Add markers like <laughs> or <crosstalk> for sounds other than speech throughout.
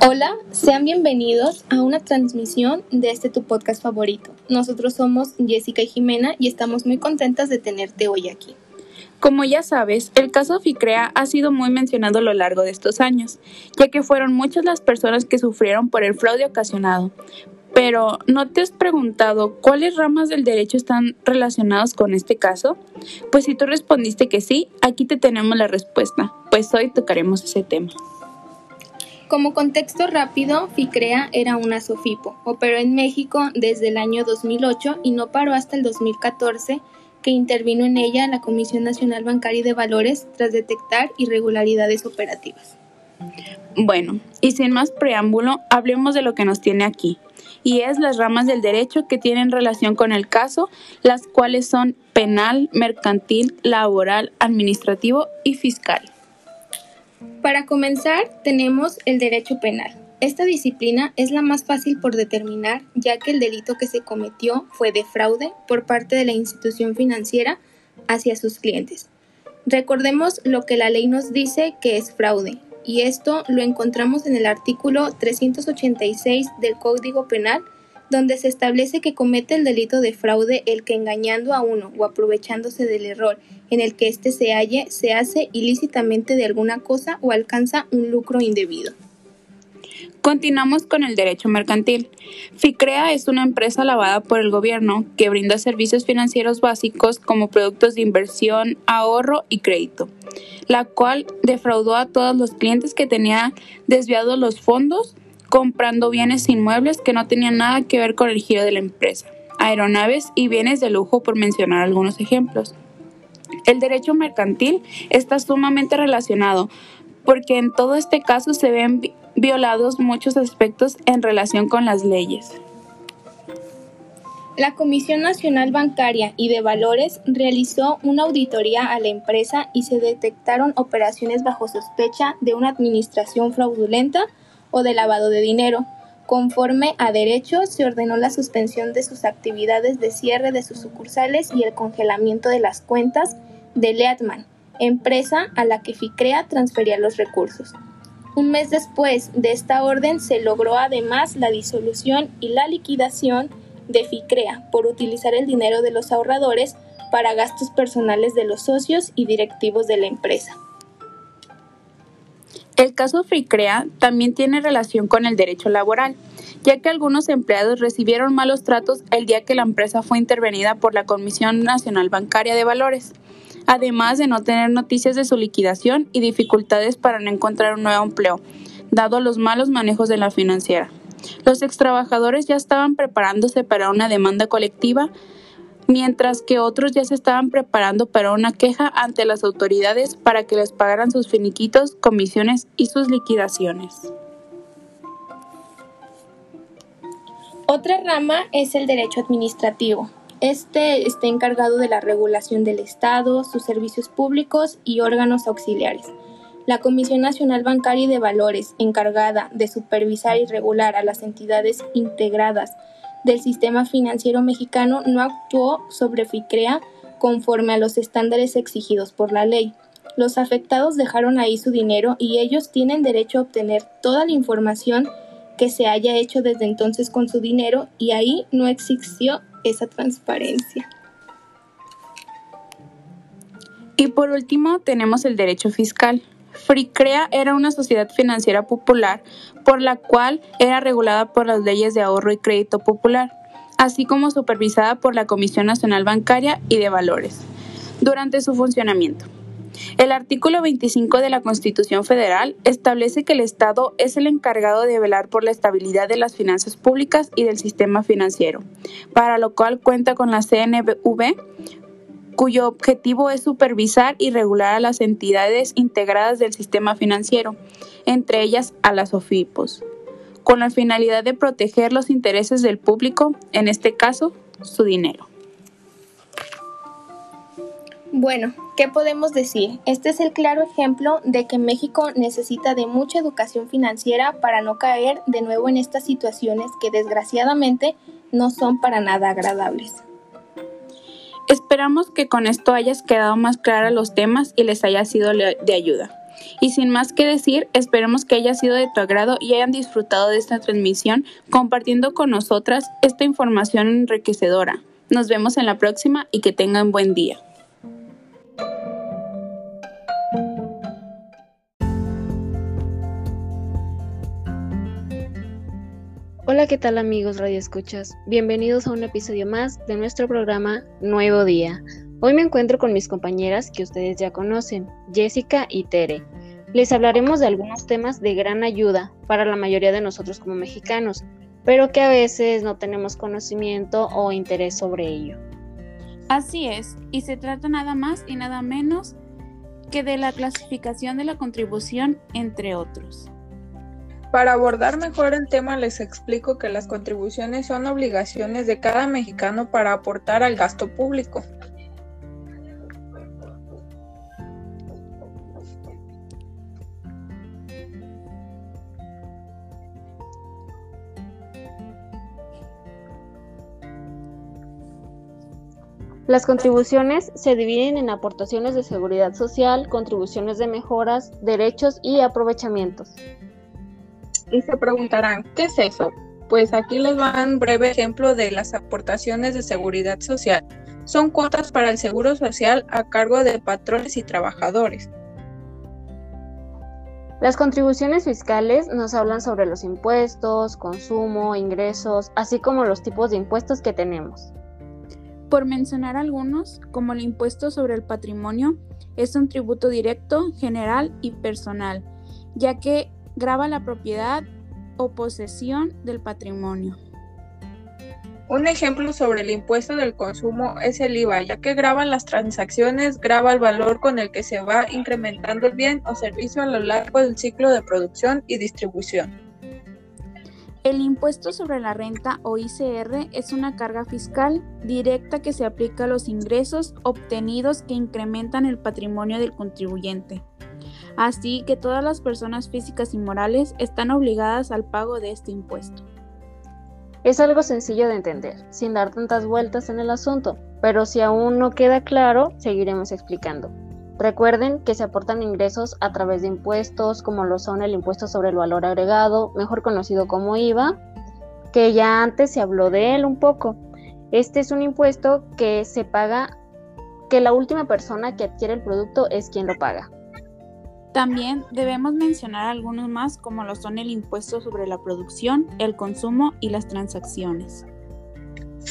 Hola, sean bienvenidos a una transmisión de este tu podcast favorito. Nosotros somos Jessica y Jimena y estamos muy contentas de tenerte hoy aquí. Como ya sabes, el caso FICREA ha sido muy mencionado a lo largo de estos años, ya que fueron muchas las personas que sufrieron por el fraude ocasionado. Pero, ¿no te has preguntado cuáles ramas del derecho están relacionadas con este caso? Pues si tú respondiste que sí, aquí te tenemos la respuesta, pues hoy tocaremos ese tema. Como contexto rápido, FICREA era una SOFIPO, operó en México desde el año 2008 y no paró hasta el 2014 que intervino en ella la Comisión Nacional Bancaria y de Valores tras detectar irregularidades operativas. Bueno, y sin más preámbulo, hablemos de lo que nos tiene aquí, y es las ramas del derecho que tienen relación con el caso, las cuales son penal, mercantil, laboral, administrativo y fiscal. Para comenzar, tenemos el derecho penal. Esta disciplina es la más fácil por determinar, ya que el delito que se cometió fue de fraude por parte de la institución financiera hacia sus clientes. Recordemos lo que la ley nos dice que es fraude, y esto lo encontramos en el artículo 386 del Código Penal, donde se establece que comete el delito de fraude el que engañando a uno o aprovechándose del error en el que éste se halle, se hace ilícitamente de alguna cosa o alcanza un lucro indebido. Continuamos con el derecho mercantil. FICREA es una empresa lavada por el gobierno que brinda servicios financieros básicos como productos de inversión, ahorro y crédito, la cual defraudó a todos los clientes que tenían desviados los fondos comprando bienes inmuebles que no tenían nada que ver con el giro de la empresa, aeronaves y bienes de lujo por mencionar algunos ejemplos. El derecho mercantil está sumamente relacionado porque en todo este caso se ven violados muchos aspectos en relación con las leyes. La Comisión Nacional Bancaria y de Valores realizó una auditoría a la empresa y se detectaron operaciones bajo sospecha de una administración fraudulenta o de lavado de dinero. Conforme a derecho, se ordenó la suspensión de sus actividades de cierre de sus sucursales y el congelamiento de las cuentas de Leatman, empresa a la que FICREA transfería los recursos. Un mes después de esta orden se logró además la disolución y la liquidación de FICREA por utilizar el dinero de los ahorradores para gastos personales de los socios y directivos de la empresa. El caso FICREA también tiene relación con el derecho laboral, ya que algunos empleados recibieron malos tratos el día que la empresa fue intervenida por la Comisión Nacional Bancaria de Valores, además de no tener noticias de su liquidación y dificultades para no encontrar un nuevo empleo, dado los malos manejos de la financiera. Los extrabajadores ya estaban preparándose para una demanda colectiva mientras que otros ya se estaban preparando para una queja ante las autoridades para que les pagaran sus finiquitos, comisiones y sus liquidaciones. Otra rama es el derecho administrativo. Este está encargado de la regulación del Estado, sus servicios públicos y órganos auxiliares. La Comisión Nacional Bancaria y de Valores, encargada de supervisar y regular a las entidades integradas del sistema financiero mexicano no actuó sobre FICREA conforme a los estándares exigidos por la ley. Los afectados dejaron ahí su dinero y ellos tienen derecho a obtener toda la información que se haya hecho desde entonces con su dinero y ahí no existió esa transparencia. Y por último tenemos el derecho fiscal. FRICREA era una sociedad financiera popular por la cual era regulada por las leyes de ahorro y crédito popular, así como supervisada por la Comisión Nacional Bancaria y de Valores, durante su funcionamiento. El artículo 25 de la Constitución Federal establece que el Estado es el encargado de velar por la estabilidad de las finanzas públicas y del sistema financiero, para lo cual cuenta con la CNV, cuyo objetivo es supervisar y regular a las entidades integradas del sistema financiero, entre ellas a las OFIPOS, con la finalidad de proteger los intereses del público, en este caso, su dinero. Bueno, ¿qué podemos decir? Este es el claro ejemplo de que México necesita de mucha educación financiera para no caer de nuevo en estas situaciones que desgraciadamente no son para nada agradables. Esperamos que con esto hayas quedado más clara los temas y les haya sido de ayuda. Y sin más que decir, esperemos que haya sido de tu agrado y hayan disfrutado de esta transmisión compartiendo con nosotras esta información enriquecedora. Nos vemos en la próxima y que tengan buen día. Hola, ¿qué tal amigos Radio Escuchas? Bienvenidos a un episodio más de nuestro programa Nuevo Día. Hoy me encuentro con mis compañeras que ustedes ya conocen, Jessica y Tere. Les hablaremos de algunos temas de gran ayuda para la mayoría de nosotros como mexicanos, pero que a veces no tenemos conocimiento o interés sobre ello. Así es, y se trata nada más y nada menos que de la clasificación de la contribución, entre otros. Para abordar mejor el tema les explico que las contribuciones son obligaciones de cada mexicano para aportar al gasto público. Las contribuciones se dividen en aportaciones de seguridad social, contribuciones de mejoras, derechos y aprovechamientos. Y se preguntarán, ¿qué es eso? Pues aquí les va un breve ejemplo de las aportaciones de seguridad social. Son cuotas para el seguro social a cargo de patrones y trabajadores. Las contribuciones fiscales nos hablan sobre los impuestos, consumo, ingresos, así como los tipos de impuestos que tenemos. Por mencionar algunos, como el impuesto sobre el patrimonio, es un tributo directo, general y personal, ya que graba la propiedad o posesión del patrimonio. Un ejemplo sobre el impuesto del consumo es el IVA, ya que graba las transacciones, graba el valor con el que se va incrementando el bien o servicio a lo largo del ciclo de producción y distribución. El impuesto sobre la renta o ICR es una carga fiscal directa que se aplica a los ingresos obtenidos que incrementan el patrimonio del contribuyente. Así que todas las personas físicas y morales están obligadas al pago de este impuesto. Es algo sencillo de entender, sin dar tantas vueltas en el asunto, pero si aún no queda claro, seguiremos explicando. Recuerden que se aportan ingresos a través de impuestos, como lo son el impuesto sobre el valor agregado, mejor conocido como IVA, que ya antes se habló de él un poco. Este es un impuesto que se paga, que la última persona que adquiere el producto es quien lo paga. También debemos mencionar algunos más como lo son el impuesto sobre la producción, el consumo y las transacciones.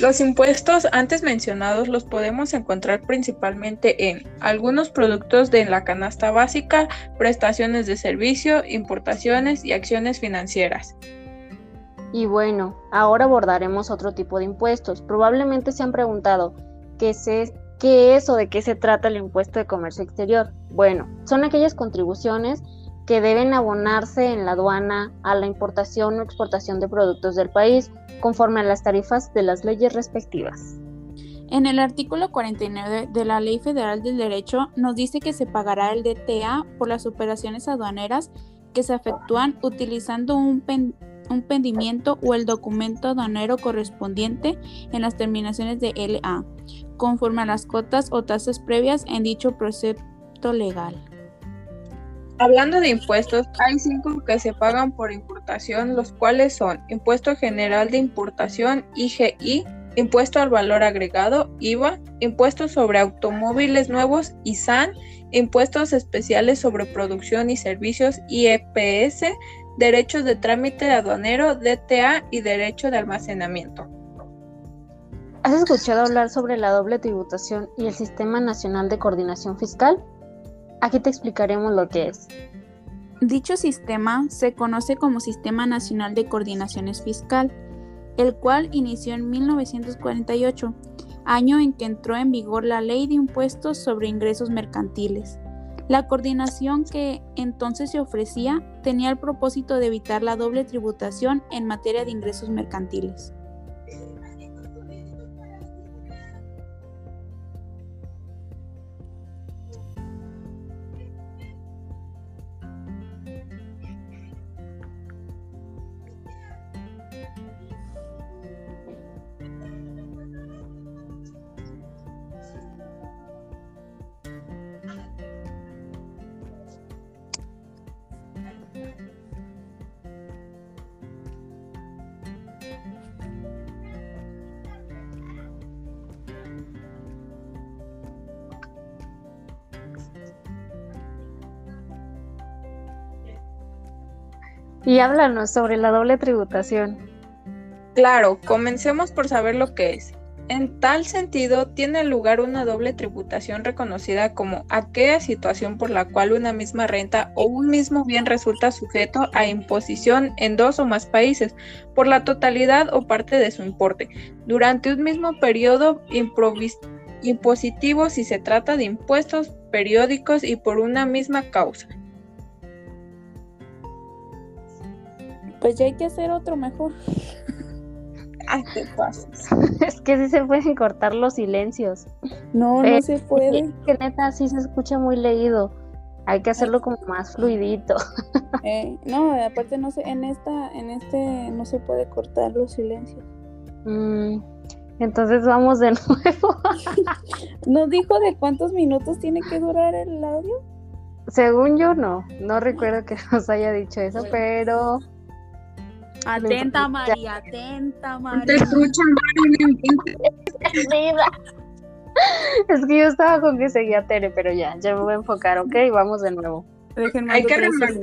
Los impuestos antes mencionados los podemos encontrar principalmente en algunos productos de la canasta básica, prestaciones de servicio, importaciones y acciones financieras. Y bueno, ahora abordaremos otro tipo de impuestos. Probablemente se han preguntado, ¿qué es, ¿Qué es o de qué se trata el impuesto de comercio exterior? Bueno, son aquellas contribuciones que deben abonarse en la aduana a la importación o exportación de productos del país conforme a las tarifas de las leyes respectivas. En el artículo 49 de la Ley Federal del Derecho nos dice que se pagará el DTA por las operaciones aduaneras que se efectúan utilizando un, un pendimiento o el documento aduanero correspondiente en las terminaciones de LA, conforme a las cotas o tasas previas en dicho precepto legal. Hablando de impuestos, hay cinco que se pagan por importación, los cuales son Impuesto General de Importación, IGI, Impuesto al Valor Agregado, IVA, Impuestos sobre Automóviles Nuevos, ISAN, Impuestos Especiales sobre Producción y Servicios, IEPS, Derechos de Trámite Aduanero, DTA y Derecho de Almacenamiento. ¿Has escuchado hablar sobre la doble tributación y el Sistema Nacional de Coordinación Fiscal? Aquí te explicaremos lo que es. Dicho sistema se conoce como Sistema Nacional de Coordinaciones Fiscal, el cual inició en 1948, año en que entró en vigor la Ley de Impuestos sobre Ingresos Mercantiles. La coordinación que entonces se ofrecía tenía el propósito de evitar la doble tributación en materia de ingresos mercantiles. Y háblanos sobre la doble tributación. Claro, comencemos por saber lo que es. En tal sentido, tiene lugar una doble tributación reconocida como aquella situación por la cual una misma renta o un mismo bien resulta sujeto a imposición en dos o más países por la totalidad o parte de su importe durante un mismo periodo impositivo si se trata de impuestos periódicos y por una misma causa. Pues ya hay que hacer otro mejor. Ay, qué pasos. <laughs> es que sí se pueden cortar los silencios. No, no Eh, se puede. Es que neta sí se escucha muy leído. Hay que hacerlo como más fluidito. <laughs> Eh, no, aparte no sé, en esta, en este no se puede cortar los silencios. Mm, entonces vamos de <laughs> nuevo. ¿Nos dijo de cuántos minutos tiene que durar el audio? Según yo no, no recuerdo que nos haya dicho eso, pero Atenta, María, atenta, Te María. escuchan, es que yo estaba con que seguía Tere, pero ya, ya me voy a enfocar, ¿ok? Vamos de nuevo. Déjenme Hay que remarcar.